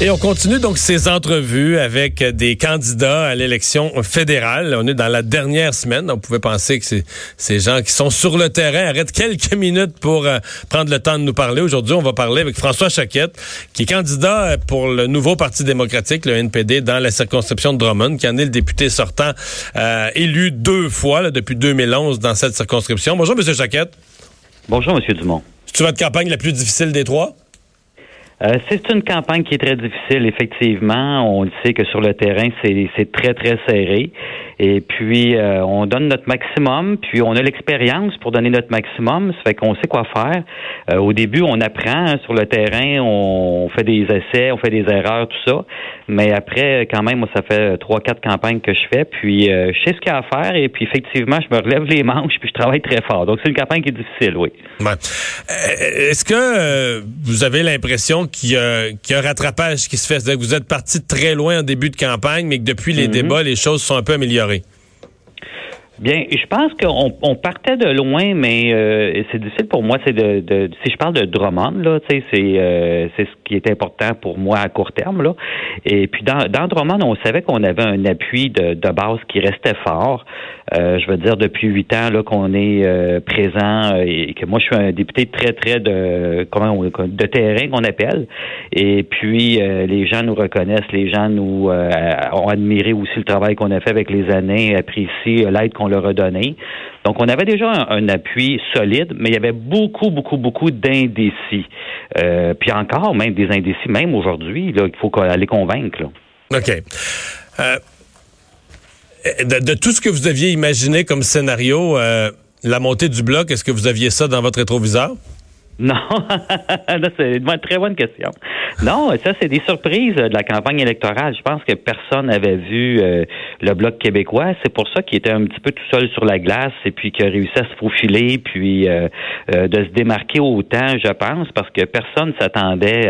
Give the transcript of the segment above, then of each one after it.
Et on continue donc ces entrevues avec des candidats à l'élection fédérale. On est dans la dernière semaine. On pouvait penser que ces gens qui sont sur le terrain arrêtent quelques minutes pour euh, prendre le temps de nous parler. Aujourd'hui, on va parler avec François Chaquette, qui est candidat pour le nouveau Parti démocratique, le NPD, dans la circonscription de Drummond, qui en est le député sortant, euh, élu deux fois là, depuis 2011 dans cette circonscription. Bonjour, Monsieur Chaquette. Bonjour, Monsieur Dumont. C'est votre campagne la plus difficile des trois? Euh, c'est une campagne qui est très difficile, effectivement. On le sait que sur le terrain, c'est très, très serré. Et puis, euh, on donne notre maximum, puis on a l'expérience pour donner notre maximum. Ça fait qu'on sait quoi faire. Euh, au début, on apprend hein, sur le terrain, on fait des essais, on fait des erreurs, tout ça. Mais après, quand même, moi, ça fait trois, quatre campagnes que je fais. Puis, je sais ce qu'il y a à faire. Et puis, effectivement, je me relève les manches, puis je travaille très fort. Donc, c'est une campagne qui est difficile, oui. Est-ce que vous avez l'impression qu'il y, a un rattrapage qui se fait? Que vous êtes parti très loin en début de campagne, mais que depuis les mhm. débats, les choses sont un peu améliorées améliorée. Bien, je pense qu'on partait de loin, mais euh, c'est difficile pour moi. C'est de, si je parle de Drummond, là, c'est euh, c'est ce qui est important pour moi à court terme, là. Et puis dans, dans Drummond, on savait qu'on avait un appui de, de base qui restait fort. Euh, je veux dire depuis huit ans là qu'on est présent et que moi je suis un député très très de comment de terrain qu'on appelle. Et puis les gens nous reconnaissent, les gens nous ont admiré aussi le travail qu'on a fait avec les années, apprécient l'aide qu'on on leur a. Donc, on avait déjà un, appui solide, mais il y avait beaucoup, beaucoup, beaucoup d'indécis. Euh, puis encore, même des indécis, même aujourd'hui, il faut aller convaincre. OK. Euh, de, tout ce que vous aviez imaginé comme scénario, euh, la montée du bloc, est-ce que vous aviez ça dans votre rétroviseur? Non, c'est une très bonne question. Non, ça, c'est des surprises de la campagne électorale. Je pense que personne n'avait vu euh, le Bloc québécois. C'est pour ça qu'il était un petit peu tout seul sur la glace et puis qu'il a réussi à se faufiler puis euh, euh, de se démarquer autant, je pense, parce que personne s'attendait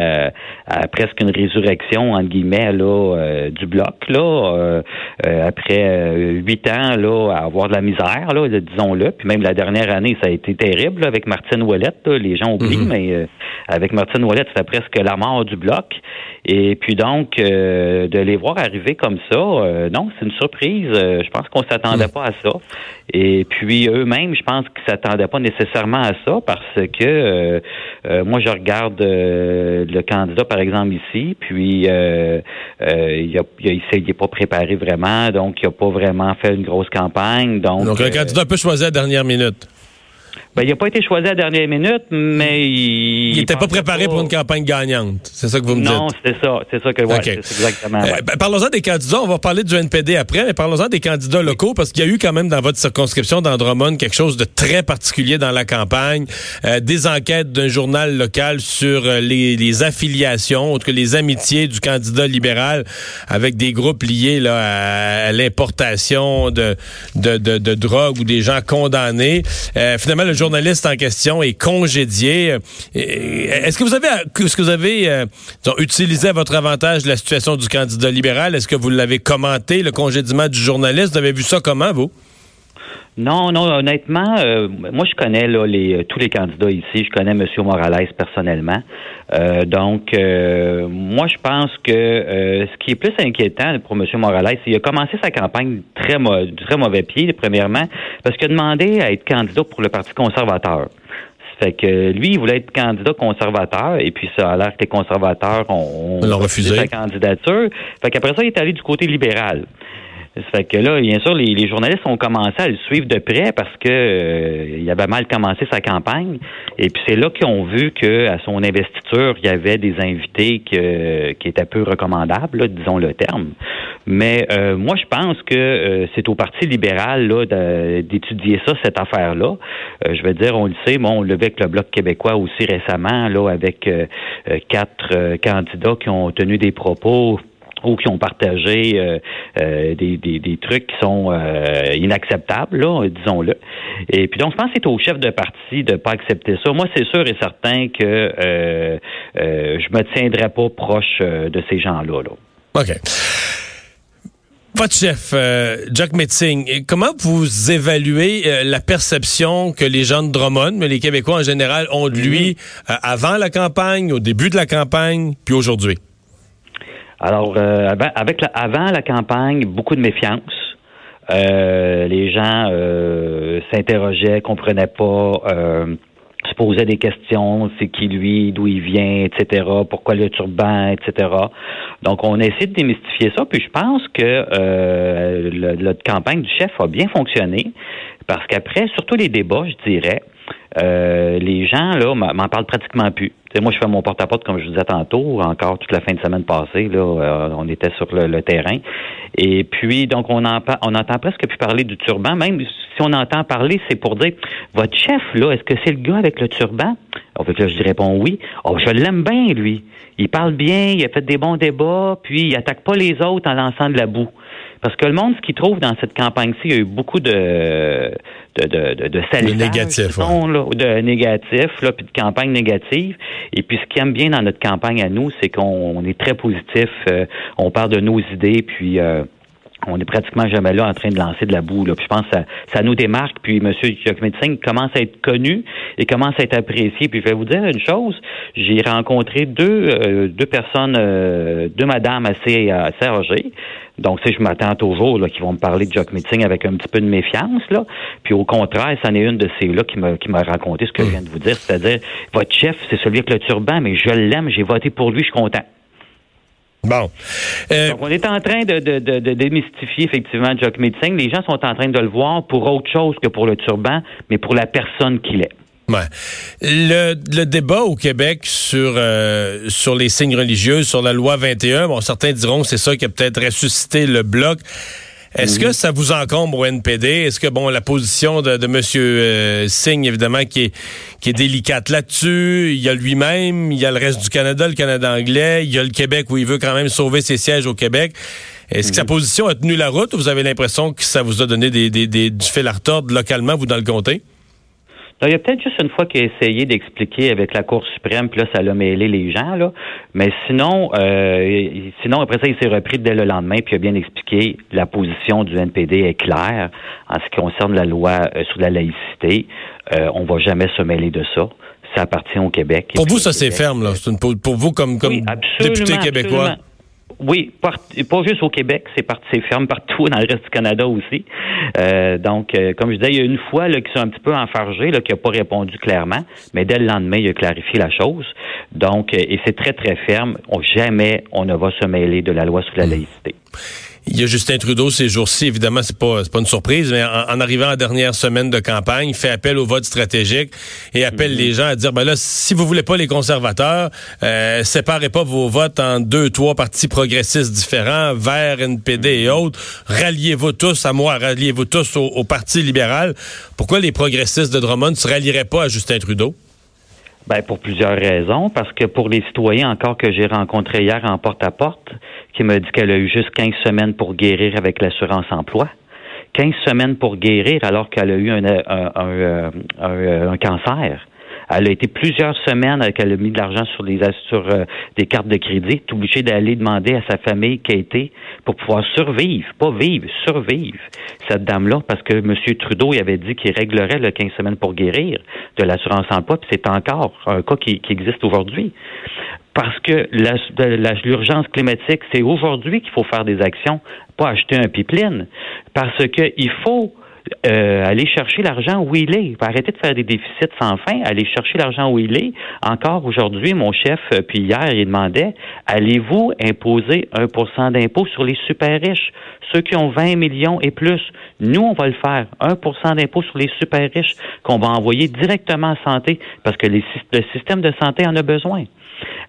à presque une résurrection, entre guillemets, là, du Bloc, là, après huit ans, là, à avoir de la misère, là, disons-le. Puis même la dernière année, ça a été terrible avec Martine Ouellette. Les gens Mhm. mais euh, avec Martine Ouellet, c'était presque la mort du bloc. Et puis donc, euh, de les voir arriver comme ça, euh, non, c'est une surprise. je pense qu'on s'attendait mhm. pas à ça. Et puis eux-mêmes, je pense qu'ils s'attendaient pas nécessairement à ça parce que moi, je regarde le candidat, par exemple, ici, puis il n'est pas préparé vraiment, donc il n'a pas vraiment fait une grosse campagne. Donc, donc le candidat peut choisir à la dernière minute. Ben, il n'a pas été choisi à la dernière minute, mais il. N'était pas préparé pour une campagne gagnante. C'est ça que vous me dites. Non, c'est ça. C'est ça que ouais, c'est exactement. Euh, ben, parlons-en des candidats. On va parler du NPD après, mais parlons-en des candidats locaux parce qu'il y a eu quand même dans votre circonscription d'Andromone quelque chose de très particulier dans la campagne. Euh, des enquêtes d'un journal local sur euh, les, les, affiliations, ou les amitiés du candidat libéral avec des groupes liés là, à, l'importation de, de, de, de, drogue ou des gens condamnés. finalement, le journaliste en question est congédié. Est-ce que vous avez, euh, utilisé à votre avantage la situation du candidat libéral? Est-ce que vous l'avez commenté, le congédiement du journaliste? Vous avez vu ça comment, vous? Non, non, honnêtement, euh, moi je connais là, les, tous les candidats ici. Je connais M. Morales personnellement. Euh, donc, moi je pense que ce qui est plus inquiétant pour M. Morales, c'est qu'il a commencé sa campagne très, très mauvais pied, premièrement, parce qu'il a demandé à être candidat pour le Parti conservateur. Fait que lui, il voulait être candidat conservateur, et puis ça a l'air que les conservateurs ont, refusé sa candidature. Fait qu'après ça, il est allé du côté libéral. Ça fait que là, bien sûr, les, journalistes ont commencé à le suivre de près parce que euh, il avait mal commencé sa campagne. Et puis c'est là qu'ils ont vu qu'à son investiture, il y avait des invités qui étaient peu recommandables, disons le terme. Mais euh, moi, je pense que euh, c'est au Parti libéral là d'étudier ça, cette affaire-là. je veux dire, on le sait, bon, on vu avec le Bloc québécois aussi récemment, là, avec quatre candidats qui ont tenu des propos ou qui ont partagé euh, euh, des, des, des, trucs qui sont euh, inacceptables, là, disons-le. Et puis donc, je pense que c'est au chef de parti de ne pas accepter ça. Moi, c'est sûr et certain que euh, je me tiendrai pas proche de ces gens-là. Là. OK. Votre chef, Jack Metzing, comment vous évaluez la perception que les gens de Drummond, mais les Québécois en général, ont de lui mm-hmm. avant la campagne, au début de la campagne, puis aujourd'hui? Alors, euh, avec la, avant la campagne, beaucoup de méfiance. Euh, les gens euh, s'interrogeaient, comprenaient pas, euh, se posaient des questions, c'est qui lui, d'où il vient, etc., pourquoi le turban, etc. Donc, on a essayé de démystifier ça, puis je pense que euh, la campagne du chef a bien fonctionné, parce qu'après, surtout les débats, je dirais, euh, les gens là m'en parlent pratiquement plus. Moi, je fais mon porte-à-porte, comme je vous disais tantôt, encore toute la fin de semaine passée, là, euh, on était sur le, terrain. Et puis, donc, on, en, on entend presque plus parler du turban. Même si on entend parler, c'est pour dire, votre chef, là, est-ce que c'est le gars avec le turban? En fait, là, je réponds oui. Oh, je l'aime bien, lui. Il parle bien, il a fait des bons débats, puis il attaque pas les autres en lançant de la boue. Parce que le monde, ce qu'il trouve dans cette campagne-ci, il y a eu beaucoup de de, de, de, de De négatif. de négatif, là, puis de campagne négative. Et puis, ce qui aime bien dans notre campagne à nous, c'est qu'on est très positif. Euh, on parle de nos idées, puis... Euh, on est pratiquement jamais là en train de lancer de la boue. Là. Puis je pense que ça, ça nous démarque. Puis M. Jacques Médecin commence à être connu et commence à être apprécié. Puis je vais vous dire une chose, j'ai rencontré deux, euh, deux personnes, euh, deux madames assez, assez âgées. Donc, si je m'attends toujours là, qui vont me parler de Jacques Meeting avec un petit peu de méfiance. Là. Puis au contraire, c'en est une de ces là qui m'a qui m'a raconté ce que je viens de vous dire, c'est-à-dire votre chef, c'est celui avec le turban, mais je l'aime, j'ai voté pour lui, je suis content. Bon. Euh, Donc, on est en train de, de, de, démystifier effectivement Jock Meeting. Les gens sont en train de le voir pour autre chose que pour le turban, mais pour la personne qu'il est. Ouais. Le, le, débat au Québec sur euh, sur les signes religieux, sur la loi 21, bon, certains diront que c'est ça qui a peut-être ressuscité le bloc. Est-ce que ça vous encombre au NPD? Est-ce que, bon, la position de, de M. Euh, Singh, évidemment, qui est, qui est délicate là-dessus, il y a lui-même, il y a le reste du Canada, le Canada anglais, il y a le Québec où il veut quand même sauver ses sièges au Québec. Est-ce que sa mhm. position a tenu la route ou vous avez l'impression que ça vous a donné des, des, des, du fil à retordre localement, vous, dans le comté? Il y a peut-être juste une fois qu'il a essayé d'expliquer avec la Cour suprême, puis là, ça l'a mêlé les gens, là. Mais sinon, euh, sinon, après ça, il s'est repris dès le lendemain, puis il a bien expliqué la position du NPD est claire en ce qui concerne la loi euh, sur la laïcité. Euh, on va jamais se mêler de ça. Ça appartient au Québec. Pour vous, ça c'est ferme, là. pour, vous, comme, comme député québécois. Oui, pas, juste au Québec, c'est c'est ferme partout dans le reste du Canada aussi. Euh, donc, euh, comme je disais, il y a une fois là, qui sont un petit peu enfargés, là, qui n'a pas répondu clairement, mais dès le lendemain, il a clarifié la chose. Donc, euh, et c'est très, très ferme. On, jamais on ne va se mêler de la loi sur la mmh. Il y a Justin Trudeau ces jours-ci, évidemment, c'est pas pas une surprise, mais en, arrivant à la dernière semaine de campagne, il fait appel au vote stratégique et appelle mhm. les gens à dire ben là, si vous voulez pas les conservateurs, euh, séparez pas vos votes en deux, trois partis progressistes différents, Vert, NPD et mhm. autres. Ralliez-vous tous à moi, ralliez-vous tous au, au Parti libéral. Pourquoi les progressistes de Drummond ne se rallieraient pas à Justin Trudeau? Ben, pour plusieurs raisons. Parce que pour les citoyens encore que j'ai rencontrés hier en porte-à-porte, qui me dit qu'elle a eu juste 15 semaines pour guérir avec l'assurance emploi. 15 semaines pour guérir alors qu'elle a eu un, un, un, cancer. Elle a été plusieurs semaines qu'elle a mis de l'argent sur des sur euh, des cartes de crédit, obligée d'aller demander à sa famille qui a été pour pouvoir survivre, pas vivre, survivre cette dame-là, parce que M. Trudeau il avait dit qu'il réglerait le 15 semaines pour guérir de l'assurance emploi, puis c'est encore un cas qui, qui existe aujourd'hui parce que l'urgence climatique, c'est aujourd'hui qu'il faut faire des actions, pas acheter un pipeline, parce qu'il faut euh, aller chercher l'argent où il est. Arrêter de faire des déficits sans fin, aller chercher l'argent où il est. Encore aujourd'hui, mon chef, euh, puis hier, il demandait, allez-vous imposer un pourcent d'impôt sur les super riches, ceux qui ont 20 millions et plus? Nous, on va le faire. Un pourcent d'impôt sur les super riches qu'on va envoyer directement à santé parce que le système de santé en a besoin.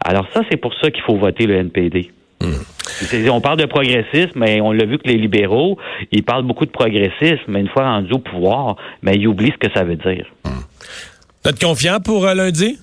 Alors ça, c'est pour ça qu'il faut voter le NPD. Hmm. On parle de progressisme, mais on l'a vu que les libéraux, ils parlent beaucoup de progressisme, mais une fois rendus au pouvoir, mais ils oublient ce que ça veut dire. Hmm. Êtes confiant pour euh, lundi?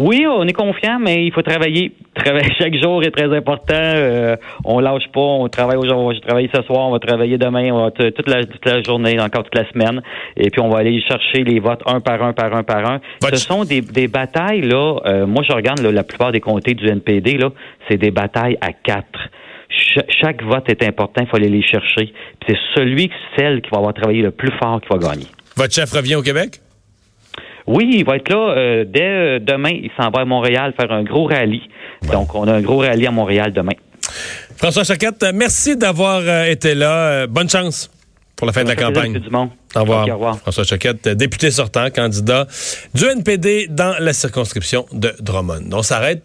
Oui, on est confiant, mais il faut travailler. Travailler chaque jour est très important. Euh, on lâche pas. On travaille aujourd'hui. Je travaille ce soir. On va travailler demain. On va toute la, toute la journée, encore toute la semaine. Et puis on va aller chercher les votes un par un, par un, par un. Votre- Ce sont des, des batailles là. euh, moi, je regarde là, la plupart des comtés du NPD là. C'est des batailles à quatre. Cha- chaque vote est important. Il faut aller les chercher. C'est celui, celle qui va avoir travaillé le plus fort qui va gagner. Votre chef revient au Québec? Oui, il va être là euh, dès euh, demain. Il s'en va à Montréal faire un gros rallye. Donc, on a un gros rallye à Montréal demain. François Choquette, merci d'avoir euh, été là. Bonne chance pour la fin de la campagne. Au revoir. Au revoir. François Choquette, député sortant, candidat du NPD dans la circonscription de Drummond. On s'arrête.